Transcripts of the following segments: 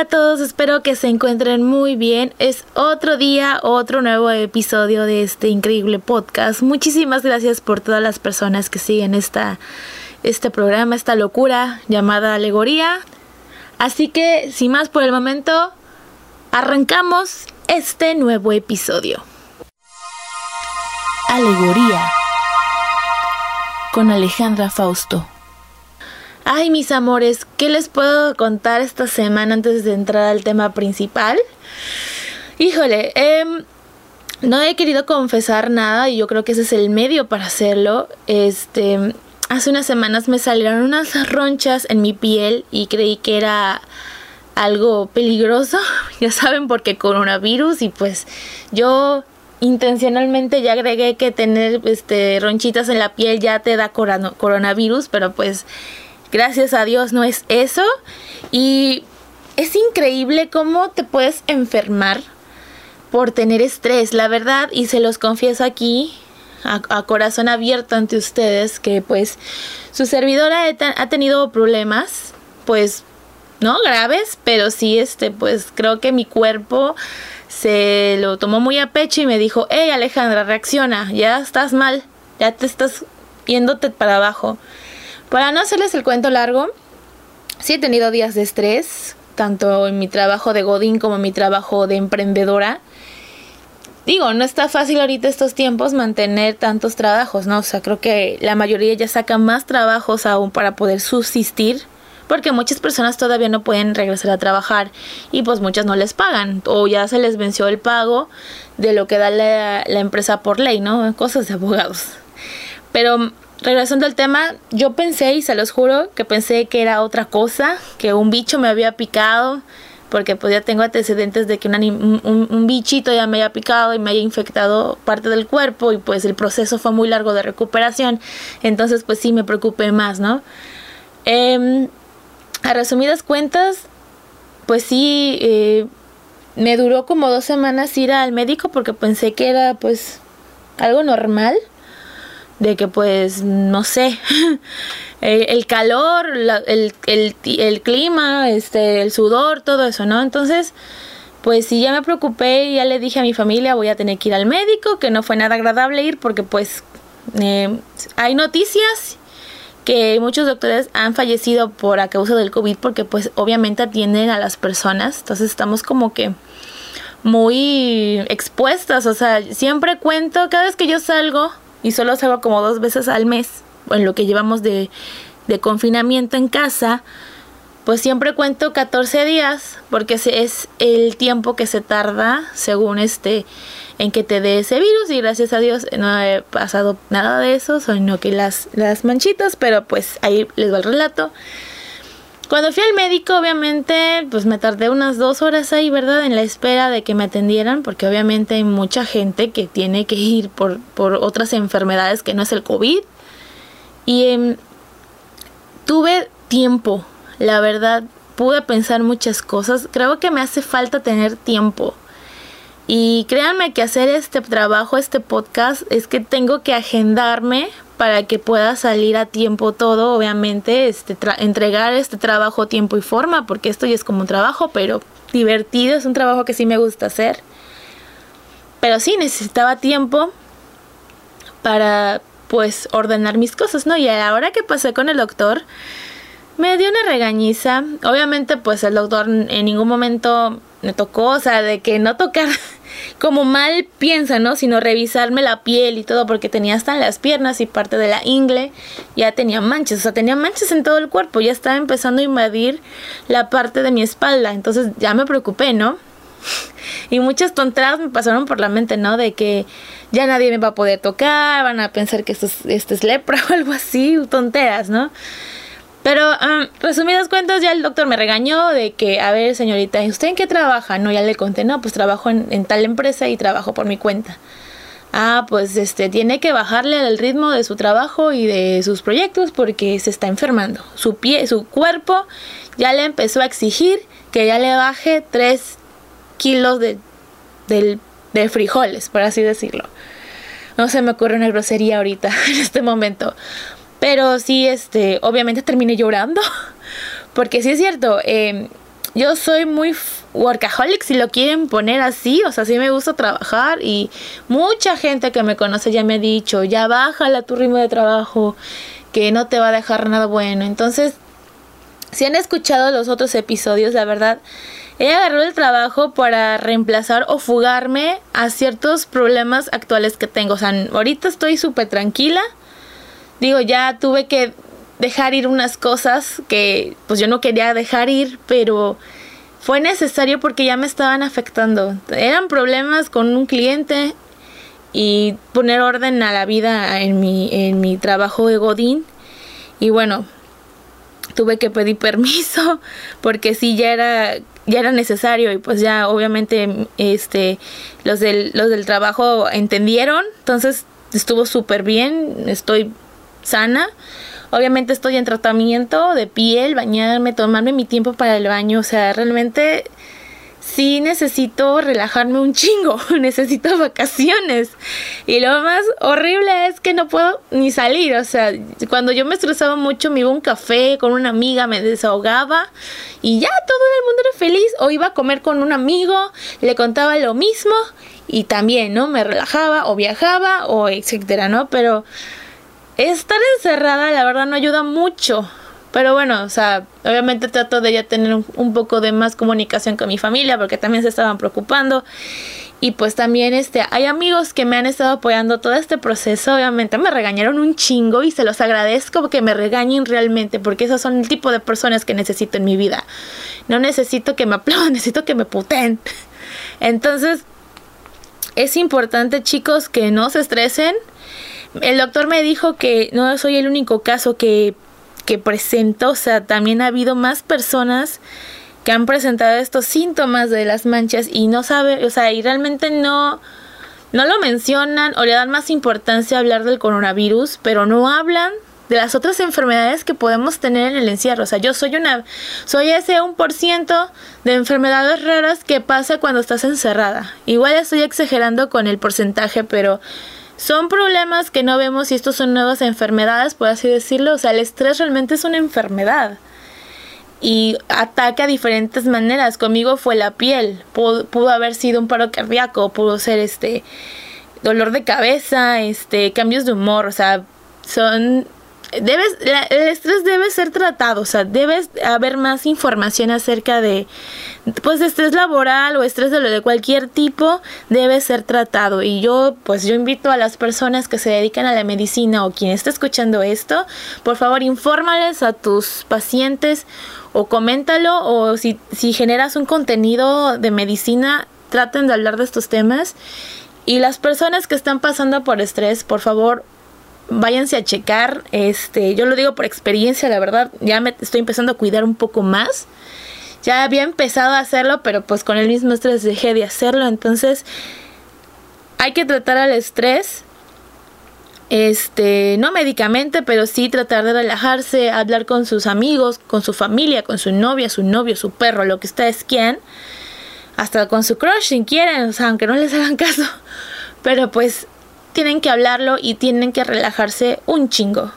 Hola a todos, espero que se encuentren muy bien. Es otro día, otro nuevo episodio de este increíble podcast. Muchísimas gracias por todas las personas que siguen esta, este programa, esta locura llamada Alegoría. Así que, sin más por el momento, arrancamos este nuevo episodio. Alegoría con Alejandra Fausto. Ay, mis amores, ¿qué les puedo contar esta semana antes de entrar al tema principal? Híjole, eh, no he querido confesar nada y yo creo que ese es el medio para hacerlo. Este, hace unas semanas me salieron unas ronchas en mi piel y creí que era algo peligroso, ya saben, porque coronavirus y pues yo intencionalmente ya agregué que tener este ronchitas en la piel ya te da coronavirus, pero pues Gracias a Dios no es eso. Y es increíble cómo te puedes enfermar por tener estrés, la verdad, y se los confieso aquí a, corazón abierto ante ustedes que pues su servidora ha tenido problemas, pues no graves, pero sí este pues creo que mi cuerpo se lo tomó muy a pecho y me dijo, hey Alejandra, reacciona, ya estás mal, ya te estás yéndote para abajo. Para no hacerles el cuento largo, sí he tenido días de estrés, tanto en mi trabajo de Godín como en mi trabajo de emprendedora. Digo, no está fácil ahorita estos tiempos mantener tantos trabajos, ¿no? O sea, creo que la mayoría ya saca más trabajos aún para poder subsistir, porque muchas personas todavía no pueden regresar a trabajar y pues muchas no les pagan o ya se les venció el pago de lo que da la, la empresa por ley, ¿no? Cosas de abogados. Pero regresando al tema, yo pensé, y se los juro, que pensé que era otra cosa, que un bicho me había picado, porque pues ya tengo antecedentes de que un, bichito ya me haya picado y me haya infectado parte del cuerpo y pues el proceso fue muy largo de recuperación, entonces pues sí me preocupé más, ¿no? Em, a resumidas cuentas, pues sí, eh, me duró como dos semanas ir al médico porque pensé que era pues algo normal de que pues no sé el, calor el, el, clima este el sudor todo eso no entonces pues sí ya me preocupé y ya le dije a mi familia voy a tener que ir al médico que no fue nada agradable ir porque pues eh, hay noticias que muchos doctores han fallecido por a causa del COVID porque pues obviamente atienden a las personas. Entonces estamos como que muy expuestas. O sea siempre cuento cada vez que yo salgo y solo salgo como dos veces al mes, en lo que llevamos de, de confinamiento en casa, pues siempre cuento 14 días, porque es el tiempo que se tarda según este en que te dé ese virus y gracias a Dios no he pasado nada de eso, sino que las, las manchitas, pero pues ahí les va el relato. Cuando fui al médico, obviamente, pues me tardé unas dos horas ahí, ¿verdad? En la espera de que me atendieran, porque obviamente hay mucha gente que tiene que ir por, por otras enfermedades que no es el COVID. Y em, tuve tiempo, la verdad, pude pensar muchas cosas. Creo que me hace falta tener tiempo. Y créanme que hacer este trabajo, este podcast, es que tengo que agendarme para que pueda salir a tiempo todo, obviamente, este, entregar este trabajo tiempo y forma, porque esto ya es como un trabajo, pero divertido, es un trabajo que sí me gusta hacer. Pero sí, necesitaba tiempo para, pues, ordenar mis cosas, ¿no? Y ahora que pasé con el doctor, me dio una regañiza. Obviamente, pues, el doctor en ningún momento me tocó, o sea, de que no tocar como mal piensa, ¿no? Sino revisarme la piel y todo, porque tenía hasta las piernas y parte de la ingle, ya tenía manchas, o sea, tenía manchas en todo el cuerpo, ya estaba empezando a invadir la parte de mi espalda, entonces ya me preocupé, ¿no? Y muchas tonteras me pasaron por la mente, ¿no? De que ya nadie me va a poder tocar, van a pensar que esto es, esto es lepra o algo así, tonteras, ¿no? Pero, um, resumidas cuentas, ya el doctor me regañó de que, a ver, señorita, ¿usted en qué trabaja? No, ya le conté, no, pues trabajo en, tal empresa y trabajo por mi cuenta. Ah, pues este, tiene que bajarle al ritmo de su trabajo y de sus proyectos porque se está enfermando. Su pie, su cuerpo ya le empezó a exigir que ya le baje 3 kilos de, de frijoles, por así decirlo. No se me ocurre una grosería ahorita, en este momento. Pero sí, este, obviamente terminé llorando. Porque sí es cierto, em, yo soy muy workaholic si lo quieren poner así, o sea, sí me gusta trabajar y mucha gente que me conoce ya me ha dicho, ya bájala tu ritmo de trabajo, que no te va a dejar nada bueno. Entonces, si han escuchado los otros episodios, la verdad, he agarrado el trabajo para reemplazar o fugarme a ciertos problemas actuales que tengo. O sea, ahorita estoy súper tranquila. Digo, ya tuve que dejar ir unas cosas que pues yo no quería dejar ir, pero fue necesario porque ya me estaban afectando. Eran problemas con un cliente y poner orden a la vida en mi, en mi trabajo de Godín. Y bueno, tuve que pedir permiso porque sí ya era ya era necesario y pues ya obviamente este los del los del trabajo entendieron entonces estuvo súper bien estoy sana obviamente estoy en tratamiento de piel bañarme tomarme mi tiempo para el baño o sea realmente sí necesito relajarme un chingo, necesito vacaciones. Y lo más horrible es que no puedo ni salir, o sea, cuando yo me estresaba mucho me iba a un café con una amiga, me desahogaba y ya todo el mundo era feliz, o iba a comer con un amigo, le contaba lo mismo y también, ¿no? Me relajaba o viajaba o etcétera, ¿no? Pero estar encerrada la verdad no ayuda mucho pero bueno, o sea, obviamente trato de ya tener un, poco de más comunicación con mi familia porque también se estaban preocupando. Y pues también este, hay amigos que me han estado apoyando todo este proceso. Obviamente me regañaron un chingo y se los agradezco que me regañen realmente porque esos son el tipo de personas que necesito en mi vida. No necesito que me aplaudan, necesito que me puten. Entonces, es importante chicos que no se estresen. El doctor me dijo que no soy el único caso que que presento, o sea, también ha habido más personas que han presentado estos síntomas de las manchas y no sabe, o sea, y realmente no no lo mencionan o le dan más importancia hablar del coronavirus, pero no hablan de las otras enfermedades que podemos tener en el encierro. O sea, yo soy una, soy ese 1% de enfermedades raras que pasa cuando estás encerrada. Igual estoy exagerando con el porcentaje, pero son problemas que no vemos y estos son nuevas enfermedades, por así decirlo. O sea, el estrés realmente es una enfermedad y ataca de diferentes maneras. Conmigo fue la piel, pudo, haber sido un paro cardíaco, pudo ser este dolor de cabeza, este cambios de humor, o sea, son debes el estrés debe ser tratado, o sea, debe haber más información acerca de pues estrés laboral o estrés de lo de cualquier tipo debe ser tratado y yo pues yo invito a las personas que se dedican a la medicina o quien esté escuchando esto, por favor, infórmales a tus pacientes o coméntalo o si si generas un contenido de medicina, traten de hablar de estos temas. Y las personas que están pasando por estrés, por favor, váyanse a checar. Este, yo lo digo por experiencia, la verdad, ya me estoy empezando a cuidar un poco más. Ya había empezado a hacerlo, pero pues con el mismo estrés dejé de hacerlo. Entonces, hay que tratar al estrés. Este, no médicamente, pero sí tratar de relajarse, hablar con sus amigos, con su familia, con su novia, su novio, su perro, lo que ustedes quieran. Hasta con su crush si quieren, o sea, aunque no les hagan caso. Pero pues tienen que hablarlo y tienen que relajarse un chingo.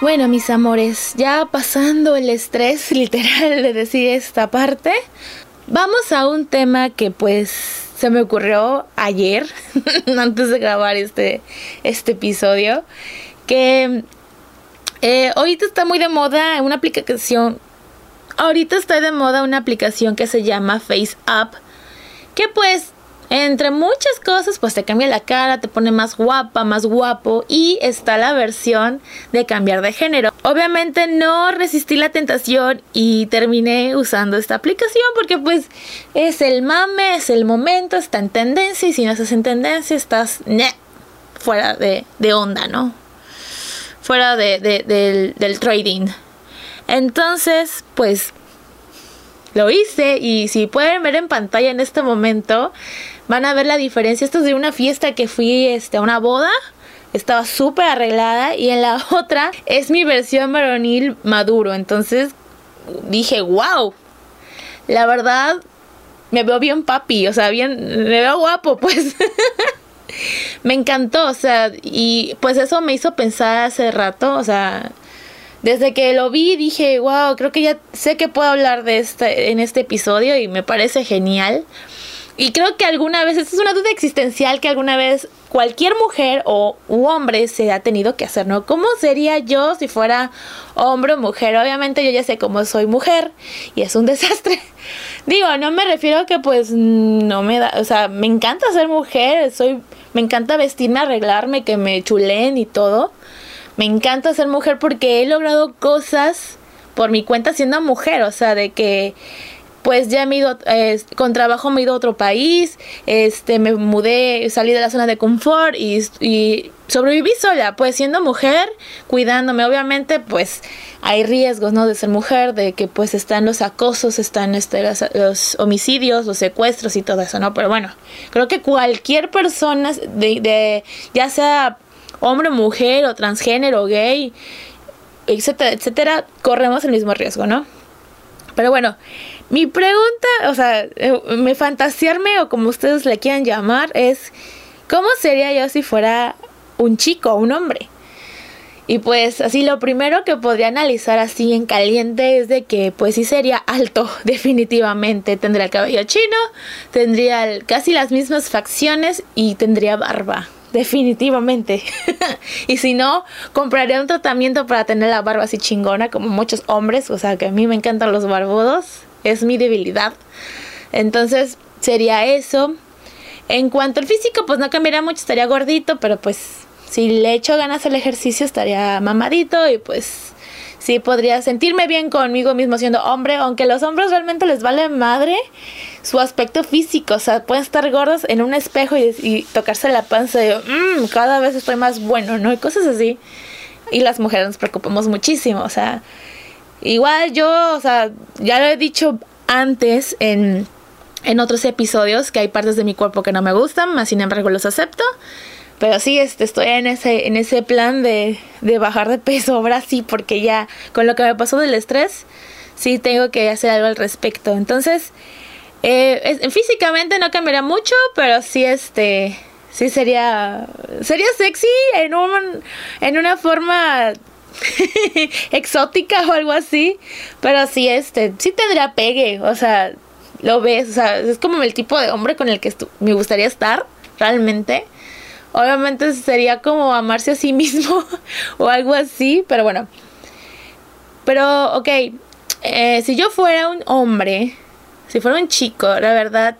Bueno, mis amores, ya pasando el estrés literal de decir esta parte, vamos a un tema que pues se me ocurrió ayer, antes de grabar este, este episodio, que eh, ahorita está muy de moda una aplicación ahorita está de moda una aplicación que se llama Face Up, que pues entre muchas cosas, pues te cambia la cara, te pone más guapa, más guapo y está la versión de cambiar de género. Obviamente no resistí la tentación y terminé usando esta aplicación porque pues es el mame, es el momento, está en tendencia y si no estás en tendencia estás fuera de, onda, ¿no? Fuera del, del trading. Entonces, pues lo hice y si pueden ver en pantalla en este momento, van a ver la diferencia. Esto es de una fiesta que fui este, a una boda. Estaba súper arreglada y en la otra es mi versión varonil maduro. Entonces dije, wow, la verdad me veo bien papi, o sea, bien, me veo guapo, pues. me encantó, o sea, y pues eso me hizo pensar hace rato, o sea, desde que lo vi dije, wow, creo que ya sé que puedo hablar de este en este episodio y me parece genial. Y creo que alguna vez, esta es una duda existencial que alguna vez cualquier mujer o hombre se ha tenido que hacer, ¿no? ¿Cómo sería yo si fuera hombre o mujer? Obviamente yo ya sé cómo soy mujer y es un desastre. Digo, no me refiero a que pues no me da, o sea, me encanta ser mujer, soy, me encanta vestirme, arreglarme, que me chulen y todo. Me encanta ser mujer porque he logrado cosas por mi cuenta siendo mujer, o sea, de que pues ya me he ido, con trabajo me he ido a otro país, este, me mudé, salí de la zona de confort y, y, sobreviví sola, pues siendo mujer, cuidándome, obviamente, pues hay riesgos, ¿no? De ser mujer, de que pues están los acosos, están este, los, homicidios, los secuestros y todo eso, ¿no? Pero bueno, creo que cualquier persona, de, de ya sea hombre, mujer o transgénero, gay, etcétera, etcétera, corremos el mismo riesgo, ¿no? Pero bueno, mi pregunta, o sea, eh, me fantasearme o como ustedes le quieran llamar es, ¿cómo sería yo si fuera un chico, un hombre? Y pues así lo primero que podría analizar así en caliente es de que pues sí sería alto definitivamente. Tendría el cabello chino, tendría casi las mismas facciones y tendría barba. Definitivamente. y si no, compraría un tratamiento para tener la barba así chingona como muchos hombres. O sea que a mí me encantan los barbudos es mi debilidad. Entonces sería eso. En cuanto al físico, pues no cambiaría mucho, estaría gordito, pero pues si le echo ganas al ejercicio estaría mamadito y pues sí podría sentirme bien conmigo mismo siendo hombre, aunque los hombres realmente les vale madre su aspecto físico, o sea, pueden estar gordos en un espejo y, tocarse la panza y mmm, cada vez estoy más bueno, ¿no? Y cosas así. Y las mujeres nos preocupamos muchísimo, o sea, Igual yo, o sea, ya lo he dicho antes en, en otros episodios que hay partes de mi cuerpo que no me gustan, más sin embargo los acepto. Pero sí, este, estoy en ese, en ese plan de, de bajar de peso ahora sí, porque ya con lo que me pasó del estrés, sí tengo que hacer algo al respecto. Entonces, eh, físicamente no cambiaría mucho, pero sí, este, sí sería, sería sexy en, un, en una forma exótica o algo así. Pero sí, este, sí tendría pegue. O sea, lo ves. O sea, es como el tipo de hombre con el que me gustaría estar, realmente. Obviamente sería como amarse a sí mismo o algo así, pero bueno. Pero, ok, eh, si yo fuera un hombre, si fuera un chico, la verdad,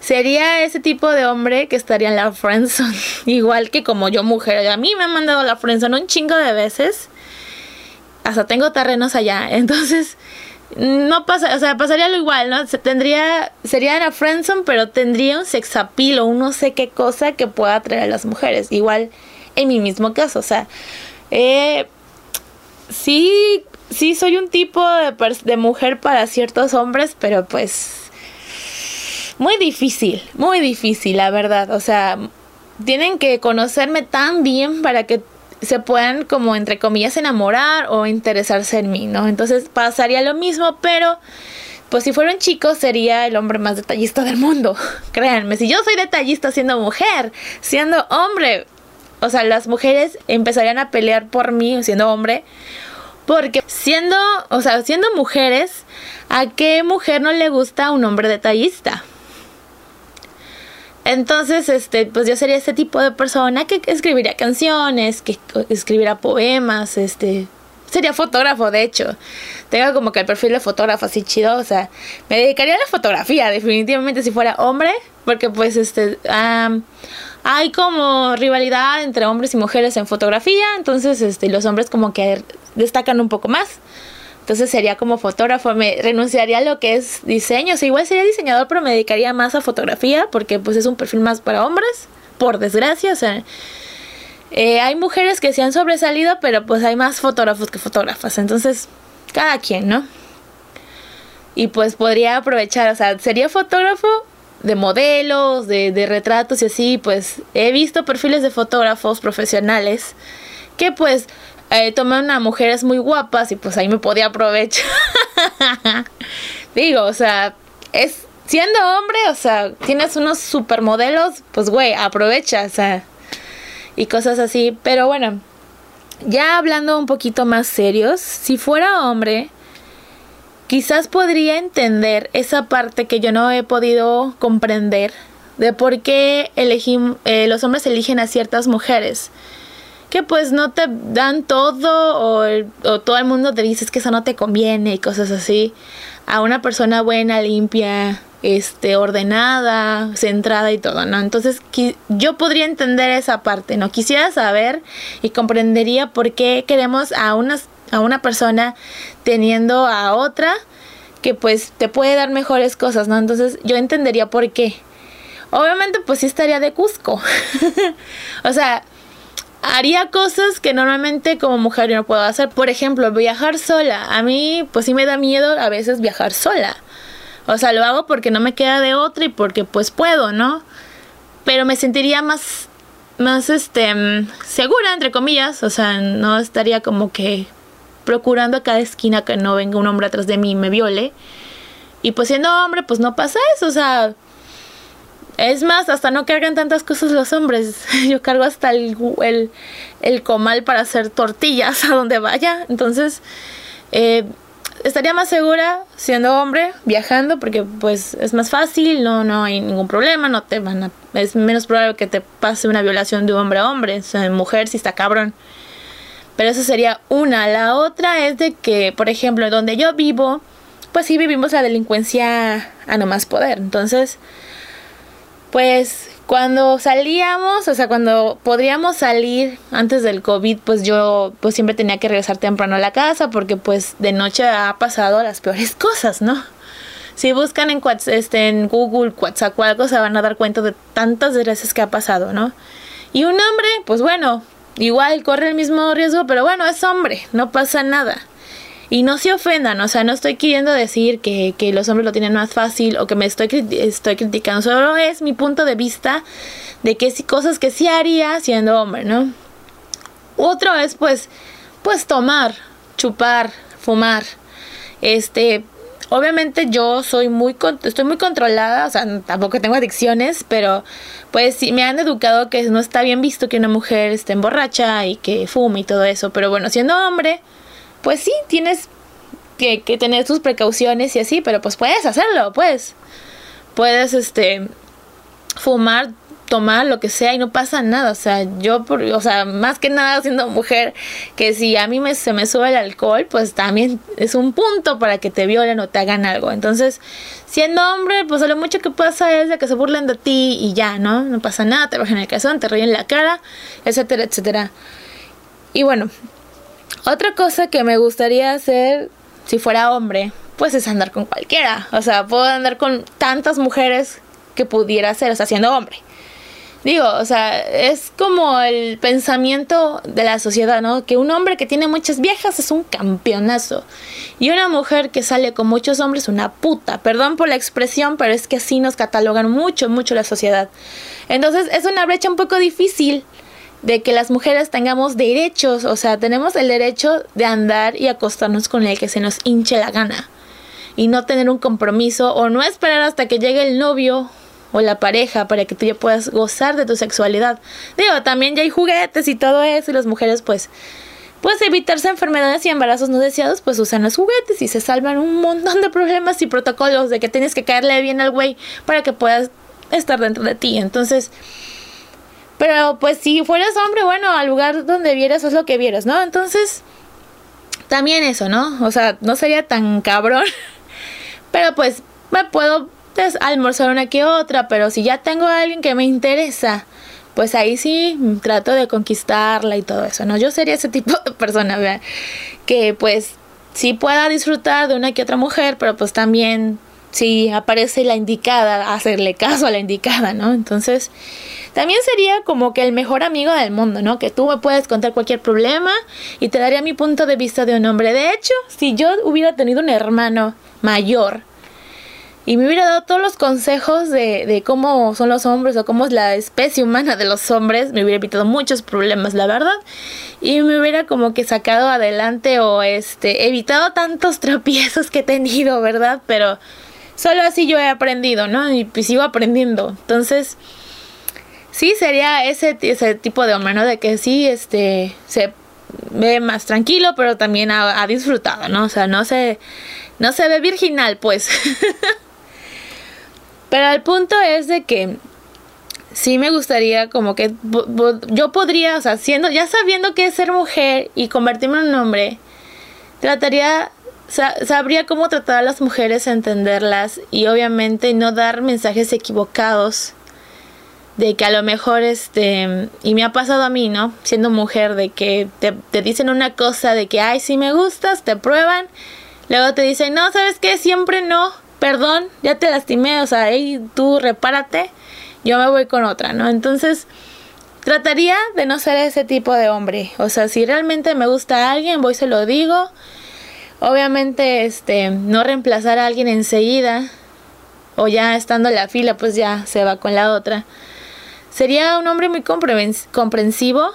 sería ese tipo de hombre que estaría en la friendzone. Igual que como yo mujer. A mí me han mandado la friendzone un chingo de veces. Hasta tengo terrenos allá. Entonces, no pasa, o sea, pasaría lo igual, ¿no? tendría, sería la friendzone, pero tendría un sexapil o un no sé qué cosa que pueda atraer a las mujeres. Igual en mi mismo caso, o sea, eh, sí, sí soy un tipo de mujer para ciertos hombres, pero pues muy difícil, muy difícil, la verdad. O sea, tienen que conocerme tan bien para que se puedan como entre comillas enamorar o interesarse en mí, ¿no? Entonces pasaría lo mismo, pero pues si fuera un chico sería el hombre más detallista del mundo. Créanme, si yo soy detallista siendo mujer, siendo hombre, o sea, las mujeres empezarían a pelear por mí siendo hombre, porque siendo, o sea, siendo mujeres, ¿a qué mujer no le gusta un hombre detallista? Entonces, este, pues yo sería ese tipo de persona que escribiría canciones, que escribiría poemas, este, sería fotógrafo, de hecho. Tengo como que el perfil de fotógrafo así chido, o sea, me dedicaría a la fotografía, definitivamente si fuera hombre, porque pues este, hay como rivalidad entre hombres y mujeres en fotografía, entonces este, los hombres como que destacan un poco más. Entonces sería como fotógrafo, me renunciaría a lo que es diseño, o sea, igual sería diseñador, pero me dedicaría más a fotografía porque pues es un perfil más para hombres, por desgracia, o sea, eh, hay mujeres que se han sobresalido, pero pues hay más fotógrafos que fotógrafas, entonces cada quien, ¿no? Y pues podría aprovechar, o sea, sería fotógrafo de modelos, de, de retratos y así, pues he visto perfiles de fotógrafos profesionales que pues eh, tomé una mujeres muy guapas y pues ahí me podía aprovechar. Digo, o sea, es siendo hombre, o sea, tienes unos supermodelos, pues güey, aprovecha, o sea, y cosas así. Pero bueno, ya hablando un poquito más serios, si fuera hombre, quizás podría entender esa parte que yo no he podido comprender de por qué eh, los hombres eligen a ciertas mujeres. Que pues no te dan todo o, todo el mundo te dice que eso no te conviene y cosas así. A una persona buena, limpia, este, ordenada, centrada y todo, ¿no? Entonces yo podría entender esa parte, ¿no? Quisiera saber y comprendería por qué queremos a a una persona teniendo a otra que pues te puede dar mejores cosas, ¿no? Entonces yo entendería por qué. Obviamente pues sí estaría de Cusco. o sea, haría cosas que normalmente como mujer yo no puedo hacer. Por ejemplo, viajar sola. A mí pues sí me da miedo a veces viajar sola. O sea, lo hago porque no me queda de otra y porque pues puedo, ¿no? Pero me sentiría más, más, este, mm, segura, entre comillas. O sea, no estaría como que procurando a cada esquina que no venga un hombre atrás de mí y me viole. Y pues siendo hombre, pues no pasa eso, o sea... Es más, hasta no cargan tantas cosas los hombres. Yo cargo hasta el, el, comal para hacer tortillas a donde vaya. Entonces, eh, estaría más segura siendo hombre, viajando, porque pues es más fácil, no, no hay ningún problema, no te van a, es menos probable que te pase una violación de hombre a hombre, o sea, mujer si está cabrón. Pero eso sería una. La otra es de que, por ejemplo, donde yo vivo, pues sí vivimos la delincuencia a no más poder. Entonces, pues cuando salíamos, o sea, cuando podríamos salir antes del COVID, pues yo pues siempre tenía que regresar temprano a la casa porque pues de noche ha pasado las peores cosas, ¿no? Si buscan en, este, en Google, algo, se van a dar cuenta de tantas desgracias que ha pasado, ¿no? Y un hombre, pues bueno, igual corre el mismo riesgo, pero bueno, es hombre, no pasa nada. Y no se ofendan, o sea, no estoy queriendo decir que, los hombres lo tienen más fácil o que me estoy, estoy criticando, solo es mi punto de vista de que sí, cosas que sí haría siendo hombre, ¿no? Otro es pues, pues tomar, chupar, fumar, este, obviamente yo soy muy estoy muy controlada, o sea, tampoco tengo adicciones, pero pues sí me han educado que no está bien visto que una mujer esté emborracha y que fume y todo eso, pero bueno, siendo hombre, pues sí, tienes que, tener tus precauciones y así, pero pues puedes hacerlo, pues. Puedes, este, fumar, tomar lo que sea y no pasa nada. O sea, yo, por, o sea, más que nada siendo mujer, que si a mí me, se me sube el alcohol, pues también es un punto para que te violen o te hagan algo. Entonces, siendo hombre, pues lo mucho que pasa es de que se burlen de ti y ya, ¿no? No pasa nada, te bajan el calzón, te en la cara, etcétera, etcétera. Y bueno, otra cosa que me gustaría hacer si fuera hombre, pues es andar con cualquiera. O sea, puedo andar con tantas mujeres que pudiera ser, o sea, siendo hombre. Digo, o sea, es como el pensamiento de la sociedad, ¿no? Que un hombre que tiene muchas viejas es un campeonazo. Y una mujer que sale con muchos hombres, una puta. Perdón por la expresión, pero es que así nos catalogan mucho, mucho la sociedad. Entonces es una brecha un poco difícil de que las mujeres tengamos derechos, o sea, tenemos el derecho de andar y acostarnos con el que se nos hinche la gana y no tener un compromiso o no esperar hasta que llegue el novio o la pareja para que tú ya puedas gozar de tu sexualidad. Digo, también ya hay juguetes y todo eso y las mujeres pues pues evitarse enfermedades y embarazos no deseados, pues usan los juguetes y se salvan un montón de problemas y protocolos de que tienes que caerle bien al güey para que puedas estar dentro de ti. Entonces, pero pues si fueras hombre, bueno, al lugar donde vieras es lo que vieras, ¿no? Entonces, también eso, ¿no? O sea, no sería tan cabrón. Pero pues me puedo pues, almorzar una que otra, pero si ya tengo a alguien que me interesa, pues ahí sí trato de conquistarla y todo eso, ¿no? Yo sería ese tipo de persona, ¿verdad? Que pues sí pueda disfrutar de una que otra mujer, pero pues también si aparece la indicada, hacerle caso a la indicada, ¿no? Entonces, también sería como que el mejor amigo del mundo, ¿no? Que tú me puedes contar cualquier problema y te daría mi punto de vista de un hombre. De hecho, si yo hubiera tenido un hermano mayor y me hubiera dado todos los consejos de, de cómo son los hombres o cómo es la especie humana de los hombres, me hubiera evitado muchos problemas, la verdad. Y me hubiera como que sacado adelante o este evitado tantos tropiezos que he tenido, ¿verdad? Pero Solo así yo he aprendido, ¿no? Y pues sigo aprendiendo. Entonces, sí sería ese, ese tipo de hombre, ¿no? De que sí, este, se ve más tranquilo, pero también ha, disfrutado, ¿no? O sea, no se, no se ve virginal, pues. pero el punto es de que sí me gustaría como que yo podría, o sea, siendo, ya sabiendo que es ser mujer y convertirme en un hombre, trataría sabría cómo tratar a las mujeres, entenderlas y obviamente no dar mensajes equivocados de que a lo mejor este y me ha pasado a mí, ¿no? Siendo mujer de que te, te dicen una cosa de que ay, si me gustas, te prueban, luego te dicen, "No, ¿sabes qué? Siempre no. Perdón, ya te lastimé, o sea, hey, tú repárate, yo me voy con otra", ¿no? Entonces, trataría de no ser ese tipo de hombre. O sea, si realmente me gusta a alguien, voy se lo digo Obviamente, este, no reemplazar a alguien enseguida o ya estando en la fila, pues ya se va con la otra. Sería un hombre muy comprensivo.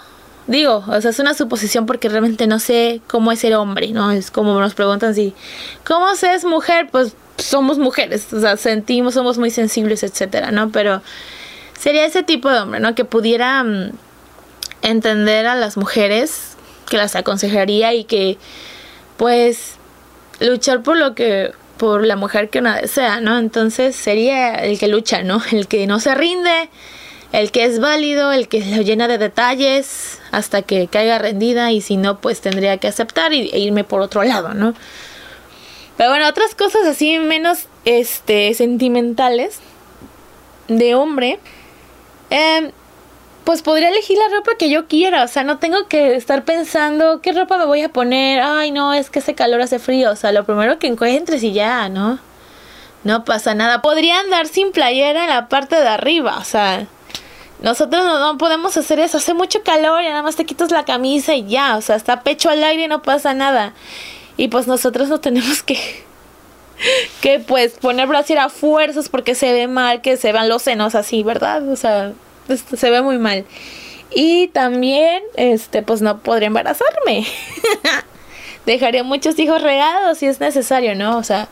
Digo, o sea, es una suposición porque realmente no sé cómo es el hombre, ¿no? Es como nos preguntan si, ¿cómo se es mujer? Pues somos mujeres, o sea, sentimos, somos muy sensibles, etcétera, ¿no? Pero sería ese tipo de hombre, ¿no? Que pudiera mm, entender a las mujeres, que las aconsejaría y que pues luchar por lo que por la mujer que una desea, ¿no? Entonces sería el que lucha, ¿no? El que no se rinde, el que es válido, el que lo llena de detalles hasta que caiga rendida y si no, pues tendría que aceptar y, e irme por otro lado, ¿no? Pero bueno, otras cosas así menos este sentimentales de hombre. Eh, pues podría elegir la ropa que yo quiera, o sea, no tengo que estar pensando qué ropa me voy a poner, ay no, es que ese calor hace frío, o sea, lo primero que encuentres y ya, ¿no? No pasa nada. Podría andar sin playera en la parte de arriba, o sea, nosotros no, podemos hacer eso, hace mucho calor y nada más te quitas la camisa y ya, o sea, está pecho al aire y no pasa nada. Y pues nosotros no tenemos que que pues poner brasier a fuerzas porque se ve mal que se vean los senos así, ¿verdad? O sea, se ve muy mal. Y también, este, pues no podría embarazarme. Dejaría muchos hijos regados si es necesario, ¿no? O sea,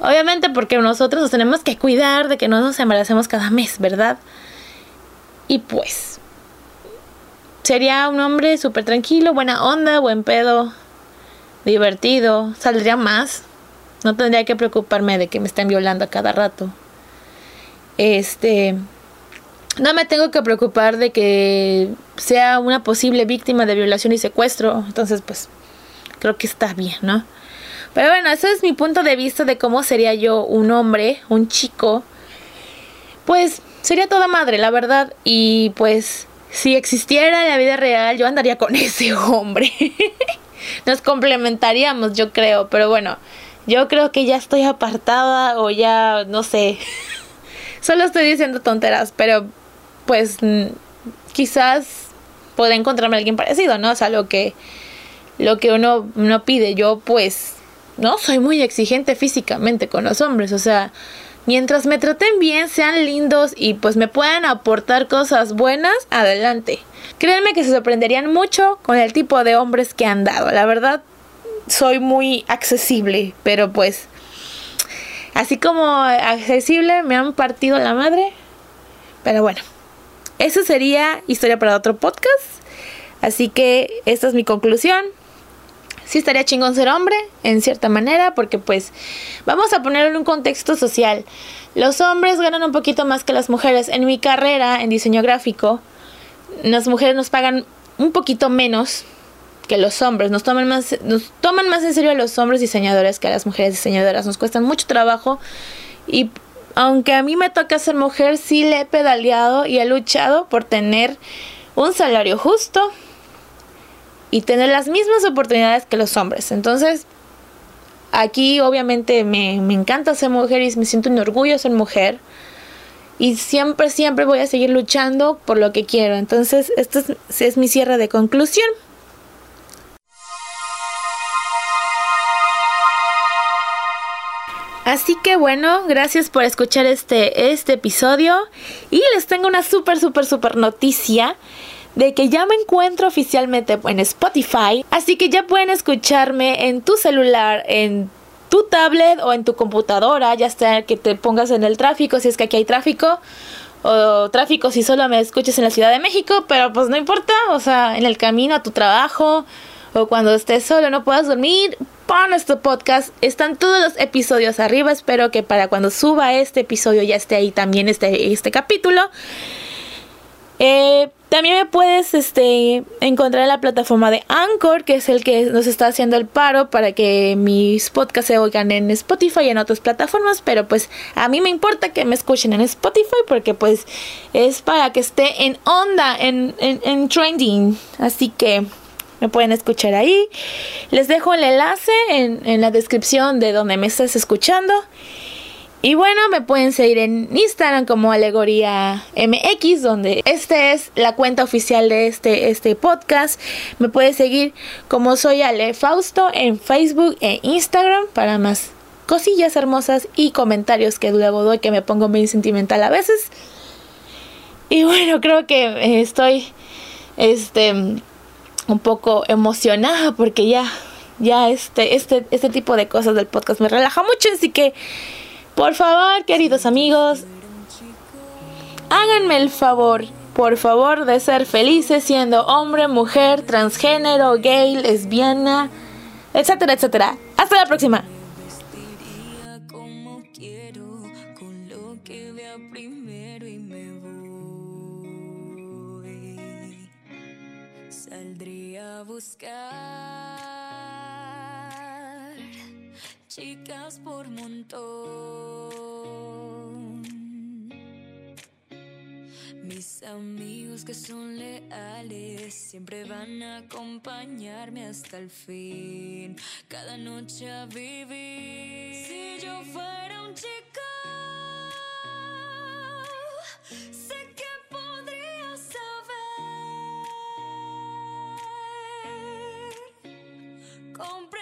obviamente porque nosotros nos tenemos que cuidar de que no nos embaracemos cada mes, ¿verdad? Y pues, sería un hombre súper tranquilo, buena onda, buen pedo, divertido, saldría más. No tendría que preocuparme de que me estén violando a cada rato. Este, no me tengo que preocupar de que sea una posible víctima de violación y secuestro. Entonces, pues, creo que está bien, ¿no? Pero bueno, ese es mi punto de vista de cómo sería yo un hombre, un chico. Pues sería toda madre, la verdad. Y pues, si existiera en la vida real, yo andaría con ese hombre. Nos complementaríamos, yo creo. Pero bueno, yo creo que ya estoy apartada o ya, no sé. Solo estoy diciendo tonteras, pero pues quizás pueda encontrarme alguien parecido, ¿no? O sea, lo que, lo que uno, no pide. Yo pues no soy muy exigente físicamente con los hombres, o sea, mientras me traten bien, sean lindos y pues me puedan aportar cosas buenas, adelante. Créanme que se sorprenderían mucho con el tipo de hombres que han dado. La verdad, soy muy accesible, pero pues así como accesible me han partido la madre. Pero bueno, eso sería historia para otro podcast. Así que esta es mi conclusión. Sí estaría chingón ser hombre, en cierta manera, porque pues vamos a ponerlo en un contexto social. Los hombres ganan un poquito más que las mujeres. En mi carrera en diseño gráfico, las mujeres nos pagan un poquito menos que los hombres. Nos toman más, nos toman más en serio a los hombres diseñadores que a las mujeres diseñadoras. Nos cuestan mucho trabajo y aunque a mí me toca ser mujer, sí le he pedaleado y he luchado por tener un salario justo y tener las mismas oportunidades que los hombres. Entonces, aquí obviamente me, encanta ser mujer y me siento un orgullo ser mujer. Y siempre, siempre voy a seguir luchando por lo que quiero. Entonces, esto es, es mi cierre de conclusión. Así que bueno, gracias por escuchar este, este episodio. Y les tengo una súper, súper, súper noticia de que ya me encuentro oficialmente en Spotify. Así que ya pueden escucharme en tu celular, en tu tablet o en tu computadora, ya sea que te pongas en el tráfico, si es que aquí hay tráfico, o tráfico si solo me escuches en la Ciudad de México, pero pues no importa, o sea, en el camino a tu trabajo o cuando estés solo no puedas dormir, pon este podcast. Están todos los episodios arriba. Espero que para cuando suba este episodio ya esté ahí también este, este capítulo. Eh, también me puedes este, encontrar en la plataforma de Anchor, que es el que nos está haciendo el paro para que mis podcasts se oigan en Spotify y en otras plataformas. Pero pues a mí me importa que me escuchen en Spotify porque pues es para que esté en onda, en, en trending. Así que me pueden escuchar ahí. Les dejo el enlace en, en la descripción de donde me estés escuchando. Y bueno, me pueden seguir en Instagram como Alegoría MX, donde esta es la cuenta oficial de este, este podcast. Me puedes seguir como soy Ale Fausto en Facebook e Instagram para más cosillas hermosas y comentarios que luego doy que me pongo bien sentimental a veces. Y bueno, creo que eh, estoy este un poco emocionada porque ya ya este este este tipo de cosas del podcast me relaja mucho, así que por favor, queridos amigos, háganme el favor, por favor, de ser felices siendo hombre, mujer, transgénero, gay, lesbiana, etcétera, etcétera. Hasta la próxima. A buscar chicas por montón. Mis amigos que son leales siempre van a acompañarme hasta el fin. Cada noche a vivir. Si yo fuera un chico, sé saber.